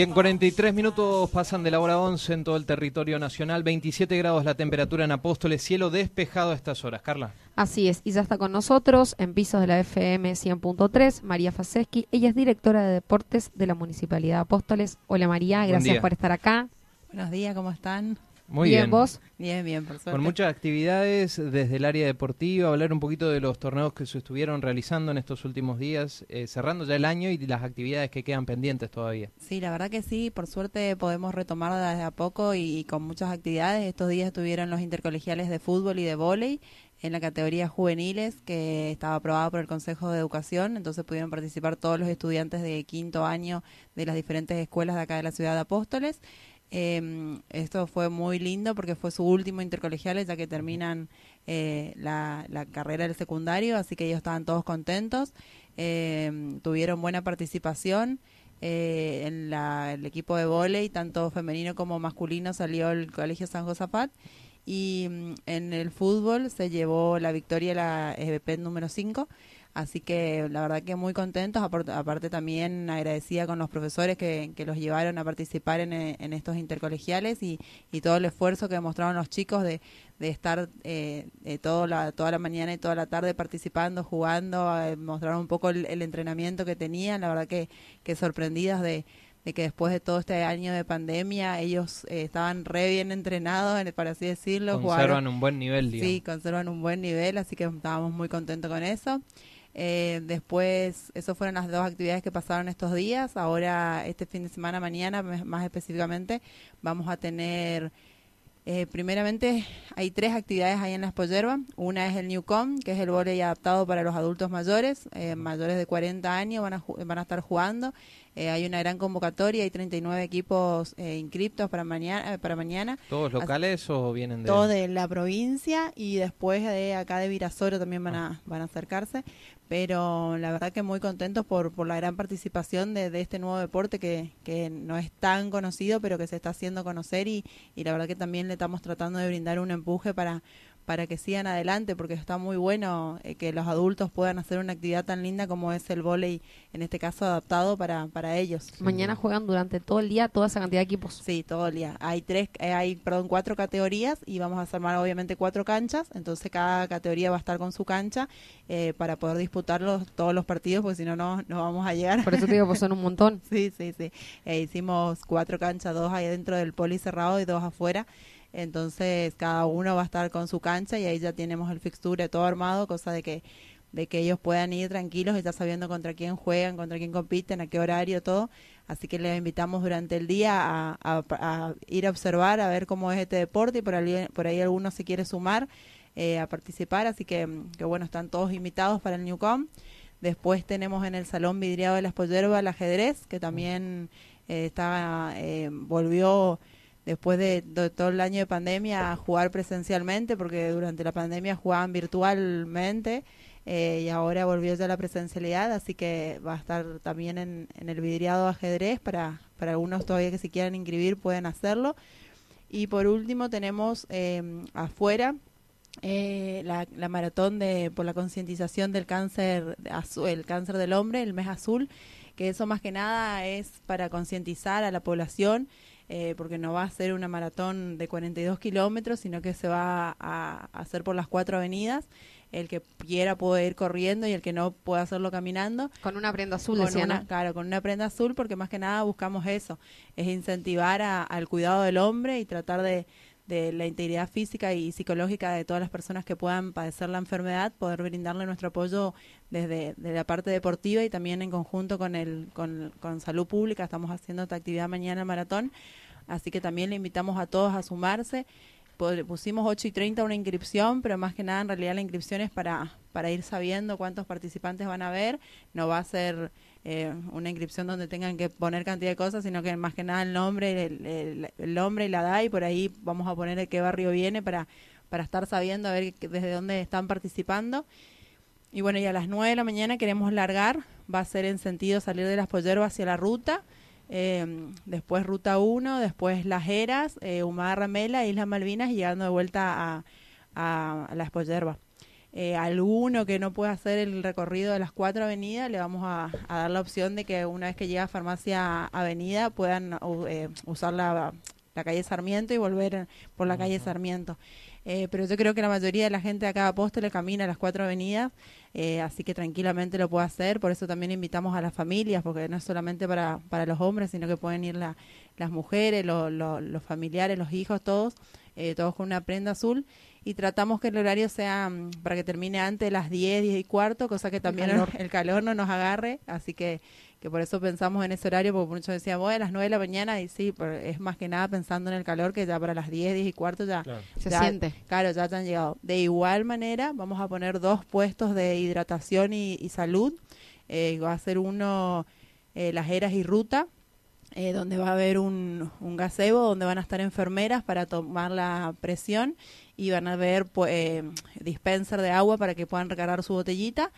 Bien, 43 minutos pasan de la hora 11 en todo el territorio nacional, 27 grados la temperatura en Apóstoles, cielo despejado a estas horas. Carla. Así es, y ya está con nosotros en pisos de la FM 100.3, María Faseski. Ella es directora de deportes de la Municipalidad de Apóstoles. Hola María, gracias por estar acá. Buenos días, ¿cómo están? Muy bien. ¿Vos? Bien, bien, por suerte. Con muchas actividades desde el área deportiva, hablar un poquito de los torneos que se estuvieron realizando en estos últimos días, eh, cerrando ya el año y las actividades que quedan pendientes todavía. Sí, la verdad que sí, por suerte podemos retomar desde a poco y, con muchas actividades. Estos días estuvieron los intercolegiales de fútbol y de vóley en la categoría juveniles que estaba aprobada por el Consejo de Educación, entonces pudieron participar todos los estudiantes de quinto año de las diferentes escuelas de acá de la ciudad de Apóstoles. Eh, esto fue muy lindo porque fue su último intercolegial ya que terminan eh, la, carrera del secundario, así que ellos estaban todos contentos. Eh, tuvieron buena participación. Eh, en la, el equipo de vóley, tanto femenino como masculino, salió el Colegio San Josafat. Y mm, en el fútbol se llevó la victoria la EBP número 5 Así que la verdad que muy contentos, aparte también agradecida con los profesores que, que los llevaron a participar en, en estos intercolegiales y, y, todo el esfuerzo que demostraron los chicos de, de estar eh, eh la, toda la mañana y toda la tarde participando, jugando, eh, mostraron un poco el, entrenamiento que tenían, la verdad que, que sorprendidas de, de que después de todo este año de pandemia ellos eh, estaban re bien entrenados, para así decirlo. Conservan un buen nivel, digamos. Sí, conservan un buen nivel, así que estábamos muy contentos con eso. Eh, después, eso fueron las dos actividades que pasaron estos días. Ahora, este fin de semana, mañana, más específicamente, vamos a tener, eh, primeramente, hay tres actividades ahí en las Pollerba. Una es el Newcom, que es el volei adaptado para los adultos mayores, eh, mayores de 40 años van a, van a estar jugando. Eh, hay una gran convocatoria, hay 39 equipos eh, inscriptos para mañana, para mañana. ¿Todos locales o vienen de...? Todos de la provincia y después de acá de Virasoro también van a, ah. van a acercarse. Pero la verdad que muy contentos por, por la gran participación de, de este nuevo deporte que, que no es tan conocido, pero que se está haciendo conocer y, y la verdad que también le estamos tratando de brindar un empuje para para que sigan adelante, porque está muy bueno eh, que los adultos puedan hacer una actividad tan linda como es el vóley, en este caso adaptado para, para ellos. Mañana juegan durante todo el día toda esa cantidad de equipos. Sí, todo el día. Hay tres, eh, hay, perdón, cuatro categorías y vamos a armar obviamente cuatro canchas, entonces cada categoría va a estar con su cancha eh, para poder disputarlos todos los partidos, porque si no, no, no vamos a llegar. Por eso te digo, pues son un montón. sí, sí, sí. hicimos cuatro canchas, dos ahí dentro del poli cerrado y dos afuera. Entonces cada uno va a estar con su cancha y ahí ya tenemos el fixture todo armado, cosa de que de que ellos puedan ir tranquilos y ya sabiendo contra quién juegan, contra quién compiten, a qué horario, todo. Así que les invitamos durante el día a, a, ir a observar, a ver cómo es este deporte y por ahí, por ahí alguno se quiere sumar eh, a participar. Así que, que, bueno, están todos invitados para el Newcom. Después tenemos en el Salón Vidriado de las Pollerbas el ajedrez, que también eh, está, eh, volvió después de, todo el año de pandemia jugar presencialmente, porque durante la pandemia jugaban virtualmente eh, y ahora volvió ya la presencialidad, así que va a estar también en, el vidriado ajedrez para, para algunos todavía que se quieran inscribir pueden hacerlo. Y por último tenemos eh, afuera eh, la, la, maratón de por la concientización del cáncer azul, el cáncer del hombre, el mes azul, que eso más que nada es para concientizar a la población eh, porque no va a ser una maratón de 42 kilómetros, sino que se va a, hacer por las cuatro avenidas. El que quiera puede ir corriendo y el que no puede hacerlo caminando. Con una prenda azul, con una, Claro, con una prenda azul, porque más que nada buscamos eso, es incentivar al cuidado del hombre y tratar de, de la integridad física y psicológica de todas las personas que puedan padecer la enfermedad, poder brindarle nuestro apoyo desde, la parte deportiva y también en conjunto con, el, con, con salud pública. Estamos haciendo esta actividad mañana maratón, así que también le invitamos a todos a sumarse. Pusimos 8 y 30 una inscripción, pero más que nada en realidad la inscripción es para, para ir sabiendo cuántos participantes van a haber. No va a ser eh, una inscripción donde tengan que poner cantidad de cosas, sino que más que nada el nombre, el, nombre y la edad, y por ahí vamos a poner de qué barrio viene para, para estar sabiendo a ver desde dónde están participando. Y bueno, y a las 9 de la mañana queremos largar, va a ser en sentido salir de las polleros hacia la ruta. Eh, después Ruta 1, después Las Heras, eh, Humada Ramela, Islas Malvinas y llegando de vuelta a, a, la Espollerba. Eh, alguno que no pueda hacer el recorrido de las cuatro avenidas, le vamos a, dar la opción de que una vez que llega a Farmacia Avenida puedan eh, usar la, la, calle Sarmiento y volver por la calle Sarmiento. Eh, pero yo creo que la mayoría de la gente de acá de le camina a las cuatro avenidas, eh, así que tranquilamente lo puede hacer. Por eso también invitamos a las familias, porque no es solamente para, para los hombres, sino que pueden ir la, las mujeres, los familiares, los hijos, todos, eh, todos con una prenda azul y tratamos que el horario sea mm, para que termine antes de las 10, 10 y cuarto, cosa que también el calor, no nos agarre, así que, que por eso pensamos en ese horario, porque muchos decíamos, bueno, a las 9 de la mañana, y sí, es más que nada pensando en el calor, que ya para las 10, 10 y cuarto ya, se siente. Claro, ya han llegado. De igual manera, vamos a poner dos puestos de hidratación y, salud, eh, va a ser uno, eh, las eras y ruta, eh, donde va a haber un, un gazebo, donde van a estar enfermeras para tomar la presión y van a ver pues, eh, dispenser de agua para que puedan recargar su botellita.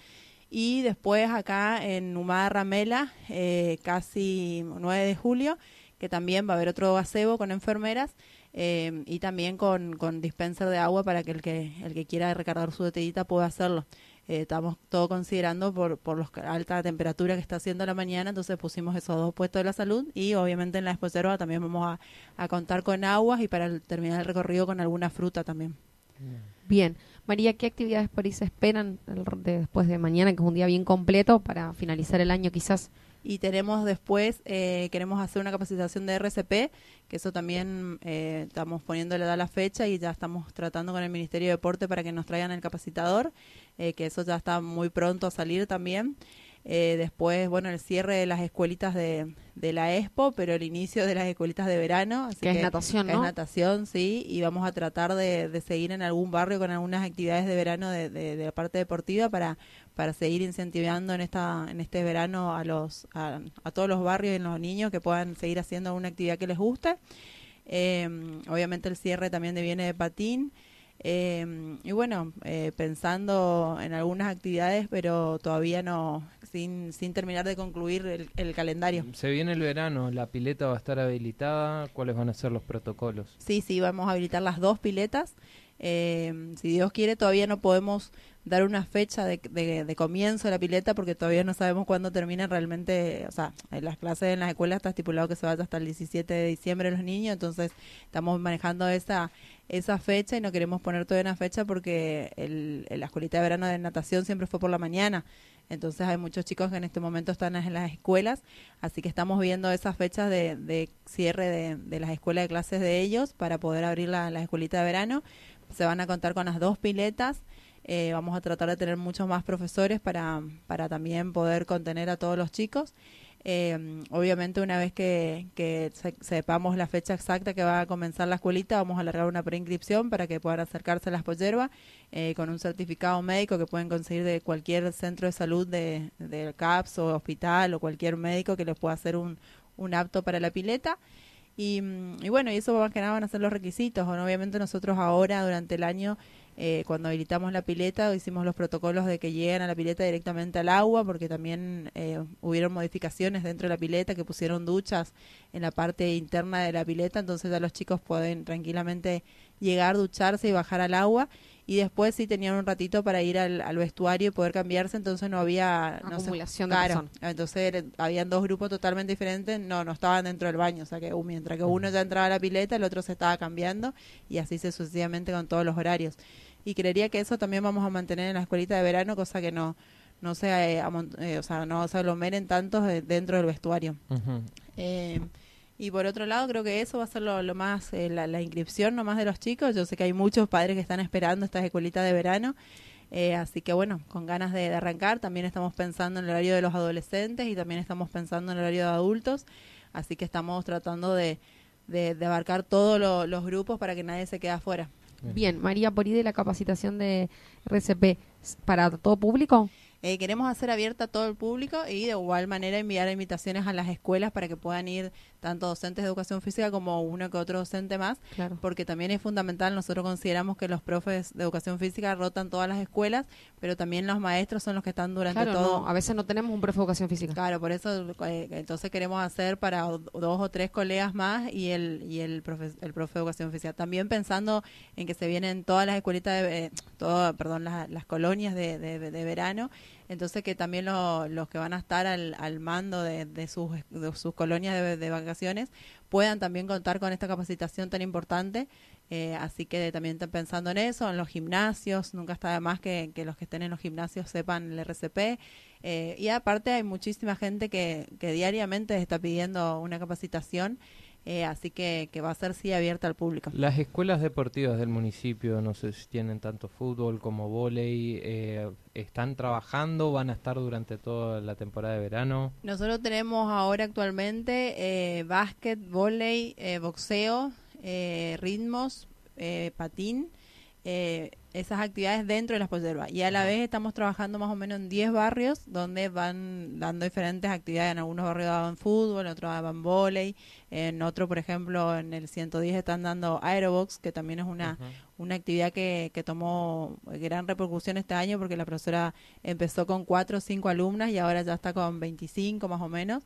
Y después acá en Humada Ramela, eh, casi 9 de julio, que también va a haber otro gazebo con enfermeras eh, y también con, con dispenser de agua para que el que el que quiera recargar su botellita pueda hacerlo. Eh, estamos todo considerando por, por los alta temperatura que está haciendo la mañana, entonces pusimos esos dos puestos de la salud y obviamente en la exposerva también vamos a, contar con aguas y para terminar el recorrido con alguna fruta también. Bien. María, ¿qué actividades por ahí se esperan después de mañana, que es un día bien completo para finalizar el año quizás? Y tenemos después, eh, queremos hacer una capacitación de RCP, que eso también eh, estamos poniéndole a la fecha y ya estamos tratando con el Ministerio de Deporte para que nos traigan el capacitador, eh, que eso ya está muy pronto a salir también. Eh, después, bueno, el cierre de las escuelitas de, de, la Expo, pero el inicio de las escuelitas de verano. que, es natación, ¿no? Es natación, sí, y vamos a tratar de, de, seguir en algún barrio con algunas actividades de verano de, de, la parte deportiva para, para seguir incentivando en esta en este verano a los a, todos los barrios y los niños que puedan seguir haciendo una actividad que les guste. Eh, obviamente el cierre también de viene de patín. Eh, y bueno, eh, pensando en algunas actividades, pero todavía no, sin, sin terminar de concluir el, calendario. Se viene el verano, la pileta va a estar habilitada, ¿cuáles van a ser los protocolos? Sí, sí, vamos a habilitar las dos piletas. Eh, si Dios quiere, todavía no podemos dar una fecha de, de, comienzo de la pileta porque todavía no sabemos cuándo termina realmente, o sea, en las clases en las escuelas está estipulado que se vaya hasta el 17 de diciembre los niños, entonces estamos manejando esa esa fecha y no queremos poner todavía una fecha porque el, la escuelita de verano de natación siempre fue por la mañana. Entonces hay muchos chicos que en este momento están en las escuelas, así que estamos viendo esas fechas de, cierre de, de, las escuelas de clases de ellos para poder abrir la, la escuelita de verano. Se van a contar con las dos piletas. Eh, vamos a tratar de tener muchos más profesores para, para también poder contener a todos los chicos. Eh, obviamente una vez que, sepamos la fecha exacta que va a comenzar la escuelita, vamos a alargar una preinscripción para que puedan acercarse a las pollerbas eh, con un certificado médico que pueden conseguir de cualquier centro de salud de, del CAPS o hospital o cualquier médico que les pueda hacer un, un apto para la pileta. Y, y bueno, y eso más que nada van a ser los requisitos. obviamente nosotros ahora durante el año eh, cuando habilitamos la pileta hicimos los protocolos de que lleguen a la pileta directamente al agua porque también eh, hubieron modificaciones dentro de la pileta que pusieron duchas en la parte interna de la pileta entonces ya los chicos pueden tranquilamente llegar, ducharse y bajar al agua y después sí tenían un ratito para ir al, vestuario y poder cambiarse, entonces no había no acumulación de claro, entonces habían dos grupos totalmente diferentes, no, no estaban dentro del baño, o sea que uh, mientras que uno ya entraba a la pileta, el otro se estaba cambiando y así sucesivamente con todos los horarios. Y creería que eso también vamos a mantener en la escuelita de verano, cosa que no no se eh, eh, o sea, no se aglomeren tantos dentro del vestuario. Y por otro lado, creo que eso va a ser lo, más, eh, la, inscripción nomás de los chicos. Yo sé que hay muchos padres que están esperando estas escuelitas de verano. Eh, así que bueno, con ganas de, arrancar, también estamos pensando en el horario de los adolescentes y también estamos pensando en el horario de adultos. Así que estamos tratando de, de, abarcar todos los grupos para que nadie se quede afuera. Bien, María, por ahí de la capacitación de RCP, ¿para todo público? Eh, queremos hacer abierta a todo el público y de igual manera enviar invitaciones a las escuelas para que puedan ir tanto docentes de educación física como uno que otro docente más, porque también es fundamental, nosotros consideramos que los profes de educación física rotan todas las escuelas, pero también los maestros son los que están durante todo. a veces no tenemos un profe de educación física. Claro, por eso eh, entonces queremos hacer para dos o tres colegas más y el y el profe, el profe de educación física. También pensando en que se vienen todas las escuelitas, de, eh, todo, perdón, las, colonias de, de verano entonces que también los que van a estar al, al mando de, sus, sus colonias de, vacaciones puedan también contar con esta capacitación tan importante. Eh, así que también están pensando en eso, en los gimnasios, nunca está de más que, los que estén en los gimnasios sepan el RCP. Eh, y aparte hay muchísima gente que diariamente está pidiendo una capacitación eh, así que, que, va a ser sí abierta al público. Las escuelas deportivas del municipio, no sé si tienen tanto fútbol como volei, eh, ¿están trabajando? ¿Van a estar durante toda la temporada de verano? Nosotros tenemos ahora actualmente eh, básquet, volei, eh, boxeo, ritmos, patín eh, esas actividades dentro de las polleras. Y a la vez estamos trabajando más o menos en 10 barrios donde van dando diferentes actividades. En algunos barrios daban fútbol, en otros daban volei, en otro, por ejemplo, en el 110 están dando aerobox, que también es una, una actividad que, que tomó gran repercusión este año porque la profesora empezó con 4 o 5 alumnas y ahora ya está con 25 más o menos.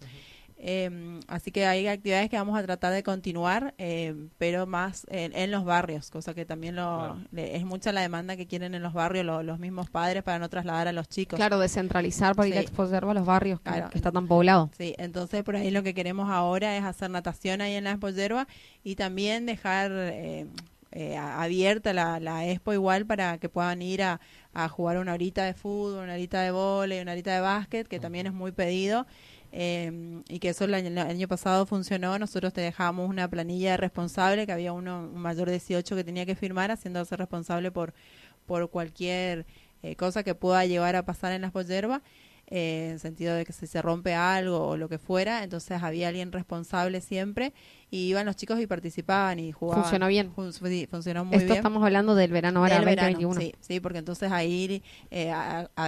Eh, así que hay actividades que vamos a tratar de continuar, eh, pero más en, los barrios, cosa que también lo, es mucha la demanda que quieren en los barrios los mismos padres para no trasladar a los chicos. Claro, descentralizar para ir a exponer a los barrios que, está tan poblado. Sí, entonces por ahí lo que queremos ahora es hacer natación ahí en la Espollerba y también dejar eh, eh, abierta la, la, expo igual para que puedan ir a, a jugar una horita de fútbol, una horita de vóley, una horita de básquet, que también es muy pedido. Eh, y que eso el año, pasado funcionó. Nosotros te dejamos una planilla responsable, que había uno, un mayor de 18 que tenía que firmar, haciéndose responsable por, por cualquier eh, cosa que pueda llevar a pasar en las pollerbas. Eh, en sentido de que si se rompe algo o lo que fuera, entonces había alguien responsable siempre y iban los chicos y participaban y jugaban. Funcionó bien. funcionó muy Esto estamos hablando del verano ahora, del 2021. sí, sí, porque entonces ahí eh,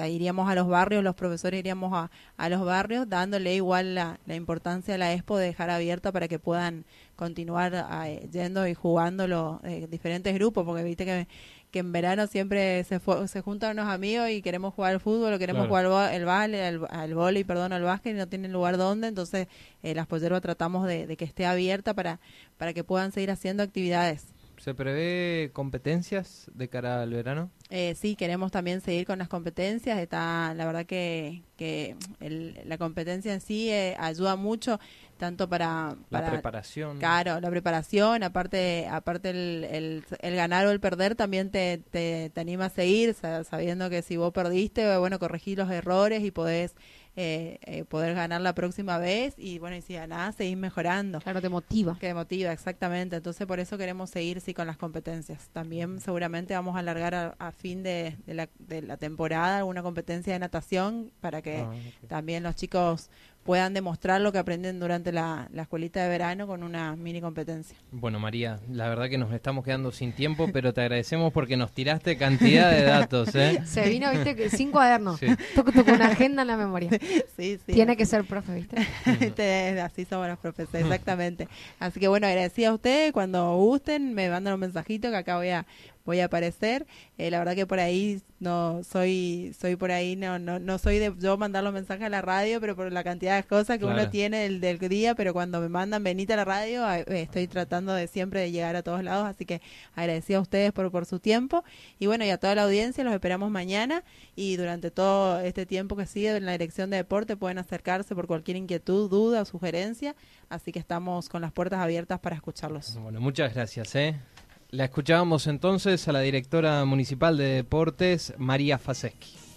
iríamos a los barrios, los profesores iríamos a, a los barrios dándole igual la, la importancia a la expo de dejar abierta para que puedan continuar eh, yendo y jugando los eh, diferentes grupos, porque viste que que en verano siempre se, se juntan unos amigos y queremos jugar al fútbol o queremos jugar el vale, al, al perdón, al básquet y no tienen lugar donde, entonces eh, las polleras tratamos de, de, que esté abierta para, para que puedan seguir haciendo actividades. ¿Se prevé competencias de cara al verano? Eh, sí, queremos también seguir con las competencias. Está, la verdad que, que la competencia en sí eh, ayuda mucho tanto para, para la preparación. Claro, la preparación, aparte aparte el, el, ganar o el perder también te, te, te, anima a seguir, sabiendo que si vos perdiste, bueno, corregir los errores y podés eh, eh, poder ganar la próxima vez y bueno, y si ganás, seguís mejorando. Claro, te motiva. Que motiva, exactamente. Entonces por eso queremos seguir sí con las competencias. También seguramente vamos a alargar a, fin de, la, de la temporada alguna competencia de natación para que ah, también los chicos puedan demostrar lo que aprenden durante la, la, escuelita de verano con una mini competencia. Bueno, María, la verdad que nos estamos quedando sin tiempo, pero te agradecemos porque nos tiraste cantidad de datos. ¿eh? Se vino, viste, sin cuadernos. Sí. Una agenda en la memoria. Sí, sí. Tiene que ser profe, ¿viste? Así somos los profesores, exactamente. Así que bueno, agradecida a ustedes. Cuando gusten, me mandan un mensajito que acá voy a voy a aparecer. Eh, la verdad que por ahí no soy soy por ahí no no no soy de yo mandar los mensajes a la radio, pero por la cantidad de cosas que uno tiene del, del día, pero cuando me mandan venite a la radio, eh, estoy tratando de siempre de llegar a todos lados, así que agradecida a ustedes por por su tiempo y bueno, y a toda la audiencia los esperamos mañana y durante todo este tiempo que sigue en la dirección de deporte pueden acercarse por cualquier inquietud, duda o sugerencia, así que estamos con las puertas abiertas para escucharlos. Bueno, muchas gracias, ¿eh? La escuchábamos entonces a la directora municipal de deportes, María Faseski.